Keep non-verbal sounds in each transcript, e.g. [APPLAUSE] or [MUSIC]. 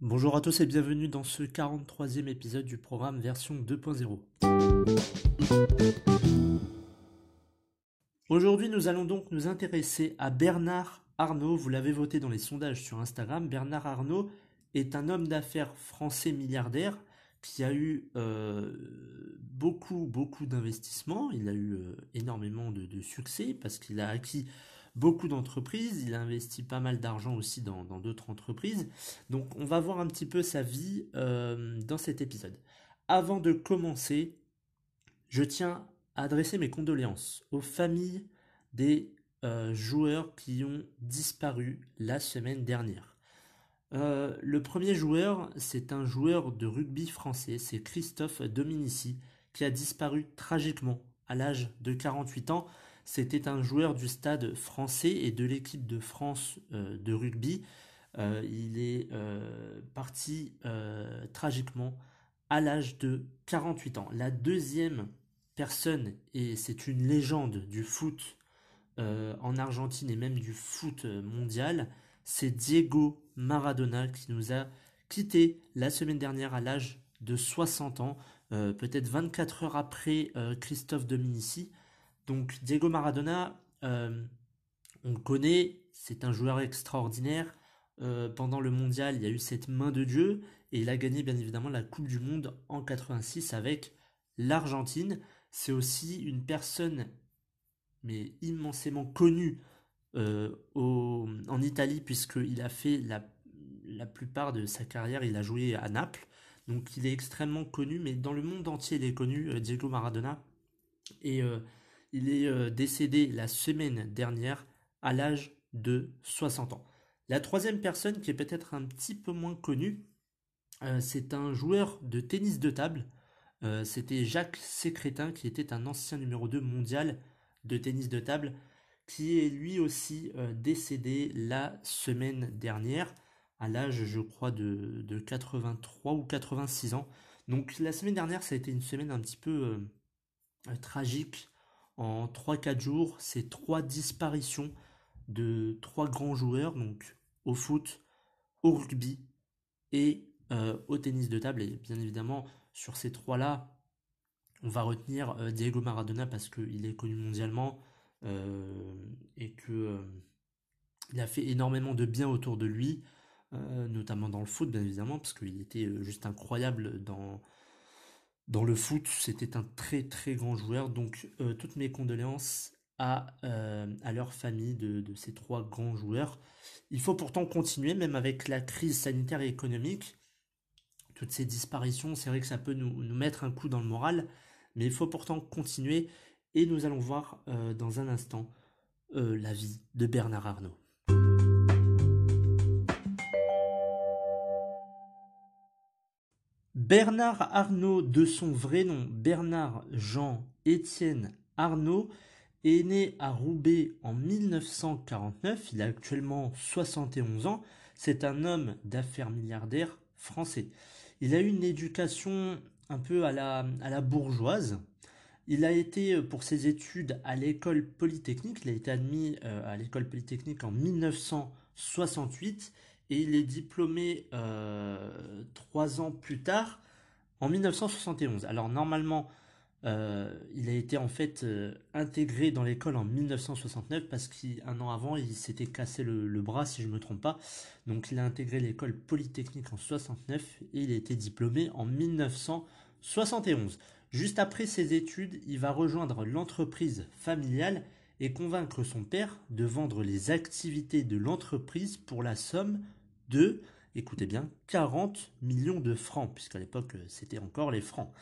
Bonjour à tous et bienvenue dans ce 43e épisode du programme version 2.0. Aujourd'hui nous allons donc nous intéresser à Bernard Arnault, vous l'avez voté dans les sondages sur Instagram, Bernard Arnault est un homme d'affaires français milliardaire qui a eu euh, beaucoup beaucoup d'investissements, il a eu euh, énormément de succès parce qu'il a acquis beaucoup d'entreprises, il a investi pas mal d'argent aussi dans d'autres entreprises. Donc on va voir un petit peu sa vie euh, dans cet épisode. Avant de commencer, je tiens à adresser mes condoléances aux familles des joueurs qui ont disparu la semaine dernière. Euh, le premier joueur, c'est un joueur de rugby français, c'est Christophe Dominici, qui a disparu tragiquement à l'âge de 48 ans. C'était un joueur du stade français et de l'équipe de France euh, de rugby. Euh, il est parti tragiquement à l'âge de 48 ans. La deuxième personne, et c'est une légende du foot en Argentine et même du foot mondial, c'est Diego Maradona qui nous a quitté la semaine dernière à l'âge de 60 ans, peut-être 24 heures après Christophe Dominici. Donc Diego Maradona, euh, on le connaît, c'est un joueur extraordinaire. Euh, pendant le mondial, il y a eu cette main de Dieu et il a gagné bien évidemment la Coupe du Monde en 86 avec l'Argentine. C'est aussi une personne mais immensément connue euh, en Italie puisqu'il a fait la, la, plupart de sa carrière, il a joué à Naples. Donc il est extrêmement connu, mais dans le monde entier il est connu, Diego Maradona. Et il est euh, décédé la semaine dernière à l'âge de 60 ans. La troisième personne qui est peut-être un petit peu moins connue, euh, c'est un joueur de tennis de table. Euh, c'était Jacques Sécrétin qui était un ancien numéro 2 mondial de tennis de table qui est lui aussi décédé la semaine dernière à l'âge je crois de, de, 83 ou 86 ans. Donc la semaine dernière ça a été une semaine un petit peu tragique en 3-4 jours, c'est trois disparitions de trois grands joueurs, donc au foot, au rugby et euh, au tennis de table. Et bien évidemment, sur ces trois-là, on va retenir euh, Diego Maradona parce qu'il est connu mondialement euh, et que il a fait énormément de bien autour de lui, notamment dans le foot, bien évidemment, parce qu'il était juste incroyable dans dans le foot, c'était un très très grand joueur. Donc euh, toutes mes condoléances à, euh, à leur famille de, ces trois grands joueurs. Il faut pourtant continuer, même avec la crise sanitaire et économique. Toutes ces disparitions, c'est vrai que ça peut nous, mettre un coup dans le moral, mais il faut pourtant continuer. Et nous allons voir euh, dans un instant la vie de Bernard Arnault. Bernard Arnault, de son vrai nom Bernard Jean Étienne Arnault, est né à Roubaix en 1949. Il a actuellement 71 ans. C'est un homme d'affaires milliardaire français. Il a eu une éducation un peu à la bourgeoise. Il a été pour ses études à l'école polytechnique. Il a été admis euh, à l'école polytechnique en 1968 et il est diplômé euh, trois ans plus tard, en 1971. Alors normalement, euh, il a été en fait euh, intégré dans l'école en 1969 parce qu'un an avant, il s'était cassé le, bras, si je ne me trompe pas. Donc il a intégré l'école polytechnique en 69 et il a été diplômé en 1971. Juste après ses études, il va rejoindre l'entreprise familiale et convaincre son père de vendre les activités de l'entreprise pour la somme de, écoutez bien, 40 millions de francs, puisqu'à l'époque euh, c'était encore les francs.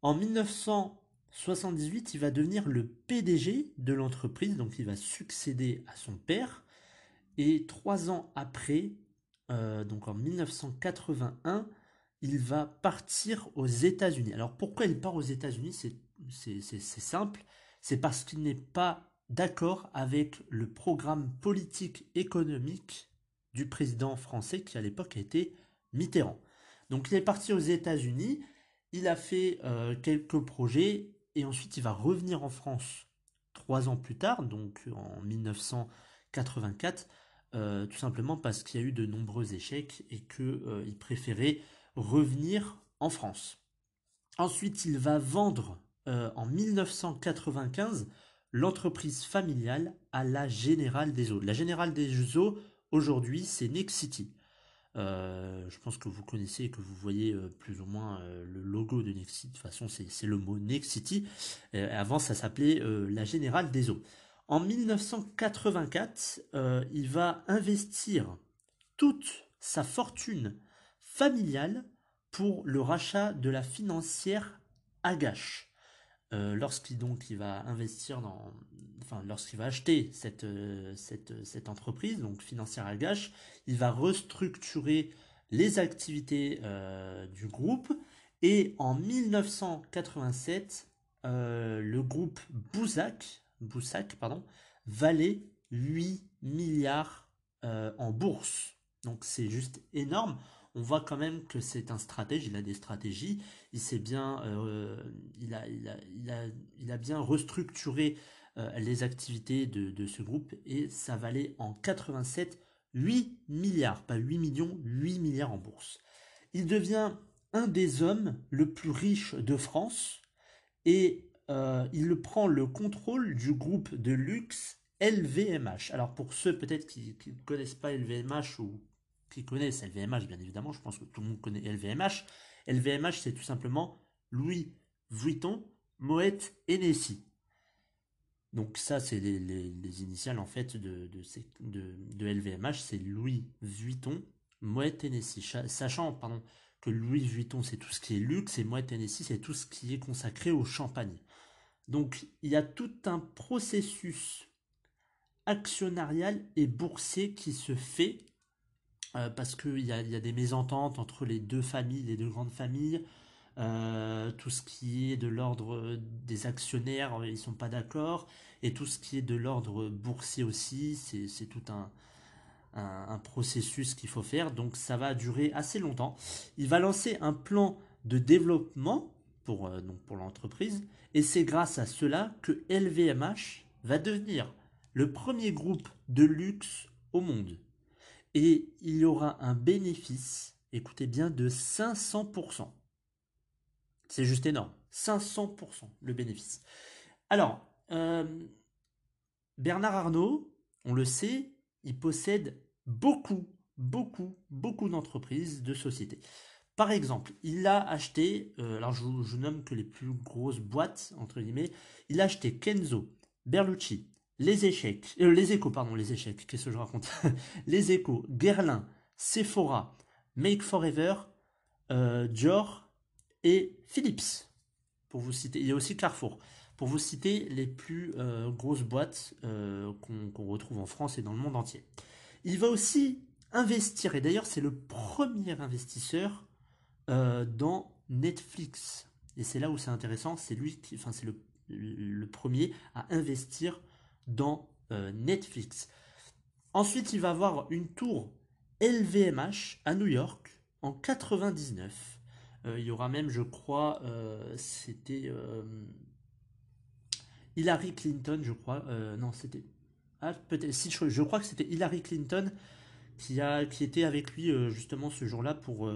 En 1900, 78, il va devenir le PDG de l'entreprise, donc il va succéder à son père. Et trois ans après, euh, donc en 1981, il va partir aux États-Unis. Alors pourquoi il part aux États-Unis? C'est simple, c'est parce qu'il n'est pas d'accord avec le programme politique économique du président français qui à l'époque était Mitterrand. Donc il est parti aux États-Unis, il a fait euh, quelques projets et ensuite il va revenir en France trois ans plus tard, donc en 1984, euh, tout simplement parce qu'il y a eu de nombreux échecs et qu'il euh, préférait revenir en France. Ensuite, il va vendre en 1995 l'entreprise familiale à la Générale des Eaux. La Générale des Eaux, aujourd'hui, c'est Nexity. Euh, je pense que vous connaissez et que vous voyez euh, plus ou moins euh, le logo de Nexity. De toute façon, c'est le mot Nexity. avant, ça s'appelait la Générale des Eaux. En 1984, il va investir toute sa fortune familiale pour le rachat de la financière Agache. Euh, lorsqu'il donc il va investir dans, enfin lorsqu'il va acheter cette, euh, cette, cette, entreprise, donc financière à gâche, il va restructurer les activités euh, du groupe et en 1987, le groupe Boussac, Boussac pardon, valait 8 milliards en bourse. Donc c'est juste énorme on voit quand même que c'est un stratège, il a des stratégies, il sait bien, euh, a, bien restructuré euh, les activités de, de, ce groupe et ça valait en 87 8 milliards, pas 8 millions, 8 milliards en bourse. Il devient un des hommes le plus riche de France et euh, il prend le contrôle du groupe de luxe LVMH. Alors pour ceux peut-être qui ne connaissent pas LVMH ou qui connaissent LVMH, bien évidemment, je pense que tout le monde connaît LVMH. LVMH, c'est tout simplement Louis Vuitton, Moet Hennessy. Donc ça, c'est les, initiales en fait de, de, LVMH, c'est Louis Vuitton, Moet Hennessy. Sachant pardon, que Louis Vuitton, c'est tout ce qui est luxe, et Moet Hennessy, c'est tout ce qui est consacré au champagne. Donc il y a tout un processus actionnarial et boursier qui se fait euh, parce qu'il y a, y a des mésententes entre les deux familles, les deux grandes familles. Euh, tout ce qui est de l'ordre des actionnaires, ils sont pas d'accord. Et tout ce qui est de l'ordre boursier aussi, c'est tout un, un, processus qu'il faut faire. Donc ça va durer assez longtemps. Il va lancer un plan de développement pour, euh, pour l'entreprise. Et c'est grâce à cela que LVMH va devenir le premier groupe de luxe au monde et il y aura un bénéfice, écoutez bien, de 500%. C'est juste énorme. 500% le bénéfice. Alors, euh, Bernard Arnault, on le sait, il possède beaucoup, beaucoup, beaucoup d'entreprises, de sociétés. Par exemple, il a acheté, euh, alors je, je, nomme que les plus grosses boîtes, entre guillemets, il a acheté Kenzo, Berlucci, les échecs, euh, les échos, pardon, les échecs, qu'est-ce que je raconte [LAUGHS] Les échos, Guerlain, Sephora, Make Forever, euh, Dior et Philips. Pour vous citer, il y a aussi Carrefour. Pour vous citer les plus euh, grosses boîtes qu'on retrouve en France et dans le monde entier. Il va aussi investir, et d'ailleurs c'est le premier investisseur dans Netflix. Et c'est là où c'est intéressant, c'est lui qui, enfin c'est le, le, premier à investir dans euh, Netflix. Ensuite, il va avoir une tour LVMH à New York en 99. Euh, il y aura même, je crois, euh, c'était Hillary Clinton, je crois. non, c'était. Ah, peut-être. Si, je, crois que c'était Hillary Clinton qui, a, qui était avec lui justement ce jour-là pour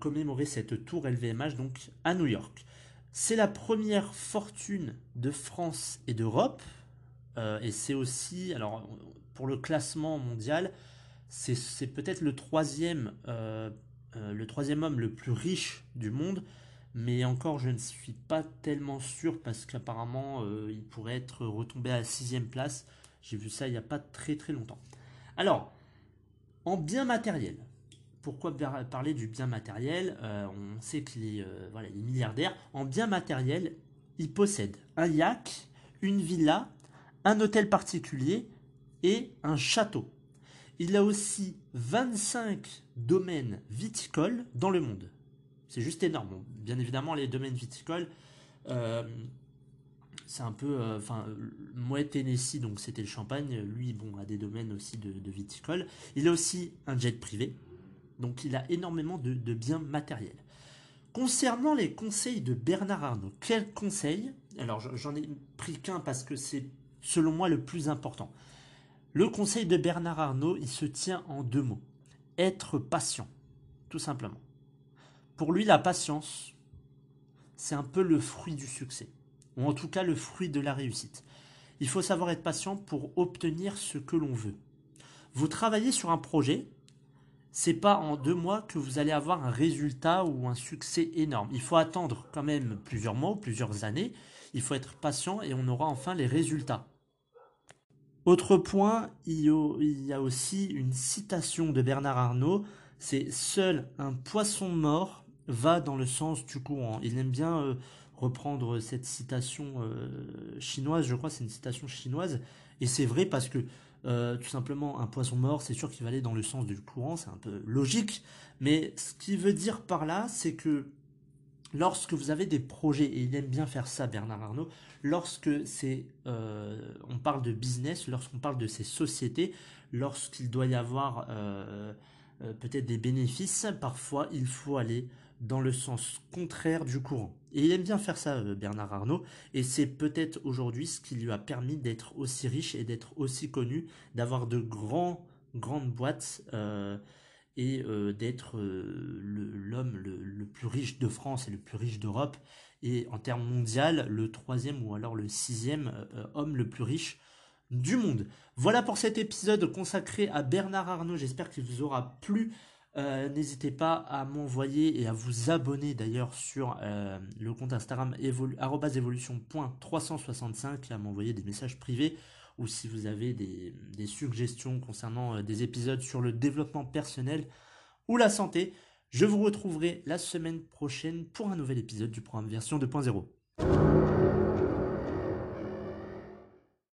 commémorer cette tour LVMH donc à New York. C'est la première fortune de France et d'Europe. Euh, et c'est aussi, alors pour le classement mondial, c'est peut-être le troisième, euh, euh, le troisième homme le plus riche du monde. Mais encore, je ne suis pas tellement sûr parce qu'apparemment, il pourrait être retombé à la sixième place. J'ai vu ça il n'y a pas très très longtemps. Alors, en bien matériel, pourquoi parler du bien matériel On sait est, voilà, il est milliardaire. En bien matériel, il possède un yacht, une villa, un hôtel particulier et un château. Il a aussi 25 domaines viticoles dans le monde. C'est juste énorme. Bien évidemment, les domaines viticoles, euh, c'est un peu, euh, enfin, moi Tennessee, donc c'était le champagne. Lui, bon, a des domaines aussi de, de, viticole. Il a aussi un jet privé, donc il a énormément de, de biens matériels. Concernant les conseils de Bernard Arnault, quels conseils Alors, j'en ai pris qu'un parce que c'est, selon moi, le plus important. Le conseil de Bernard Arnault, il se tient en deux mots. Être patient, tout simplement. Pour lui, la patience, c'est un peu le fruit du succès, ou en tout cas le fruit de la réussite. Il faut savoir être patient pour obtenir ce que l'on veut. Vous travaillez sur un projet, c'est pas en deux mois que vous allez avoir un résultat ou un succès énorme. Il faut attendre quand même plusieurs mois ou plusieurs années. Il faut être patient et on aura enfin les résultats. Autre point, il y a aussi une citation de Bernard Arnault, c'est Seul un poisson mort va dans le sens du courant. Il aime bien euh, reprendre cette citation euh, chinoise, je crois c'est une citation chinoise, et c'est vrai parce que euh, tout simplement un poisson mort, c'est sûr qu'il va aller dans le sens du courant, c'est un peu logique, mais ce qu'il veut dire par là, c'est que lorsque vous avez des projets, et il aime bien faire ça Bernard Arnault, lorsque c'est, euh, on parle de business, lorsqu'on parle de ces sociétés, lorsqu'il doit y avoir euh, euh, peut-être des bénéfices, parfois il faut aller dans le sens contraire du courant. Et il aime bien faire ça, Bernard Arnault, et c'est peut-être aujourd'hui ce qui lui a permis d'être aussi riche et d'être aussi connu, d'avoir de grands, grandes boîtes et d'être l'homme le, plus riche de France et le plus riche d'Europe et en termes mondial, le troisième ou alors le sixième euh, homme le plus riche du monde. Voilà pour cet épisode consacré à Bernard Arnault. J'espère qu'il vous aura plu. Euh, n'hésitez pas à m'envoyer et à vous abonner d'ailleurs sur euh, le compte Instagram evolution.365 et à m'envoyer des messages privés ou si vous avez des, suggestions concernant des épisodes sur le développement personnel ou la santé. Je vous retrouverai la semaine prochaine pour un nouvel épisode du programme version 2.0.